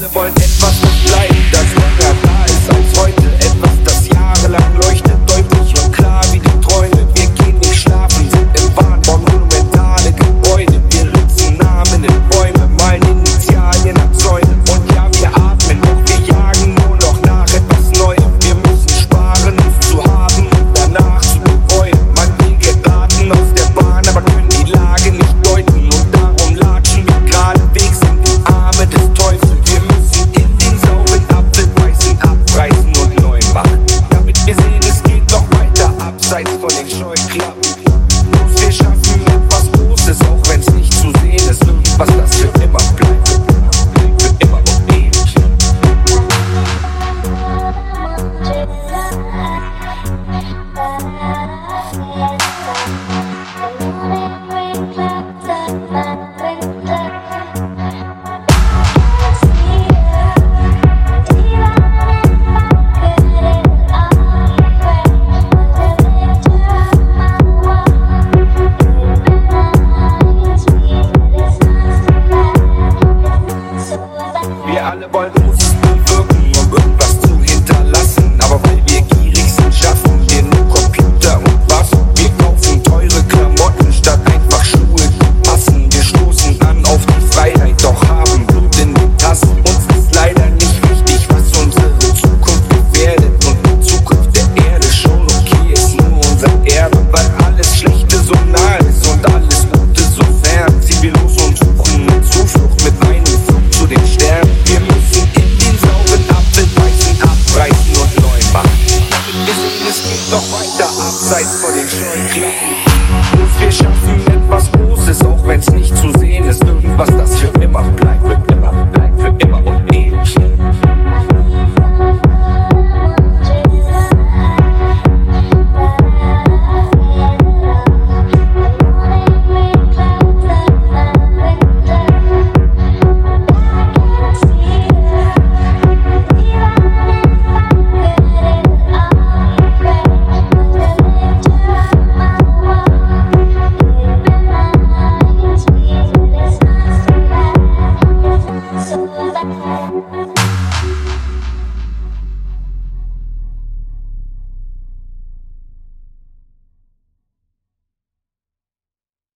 alle wollen Und wir schaffen etwas Großes, auch wenn's nicht zu sehen ist. Irgendwas, das für immer bleibt.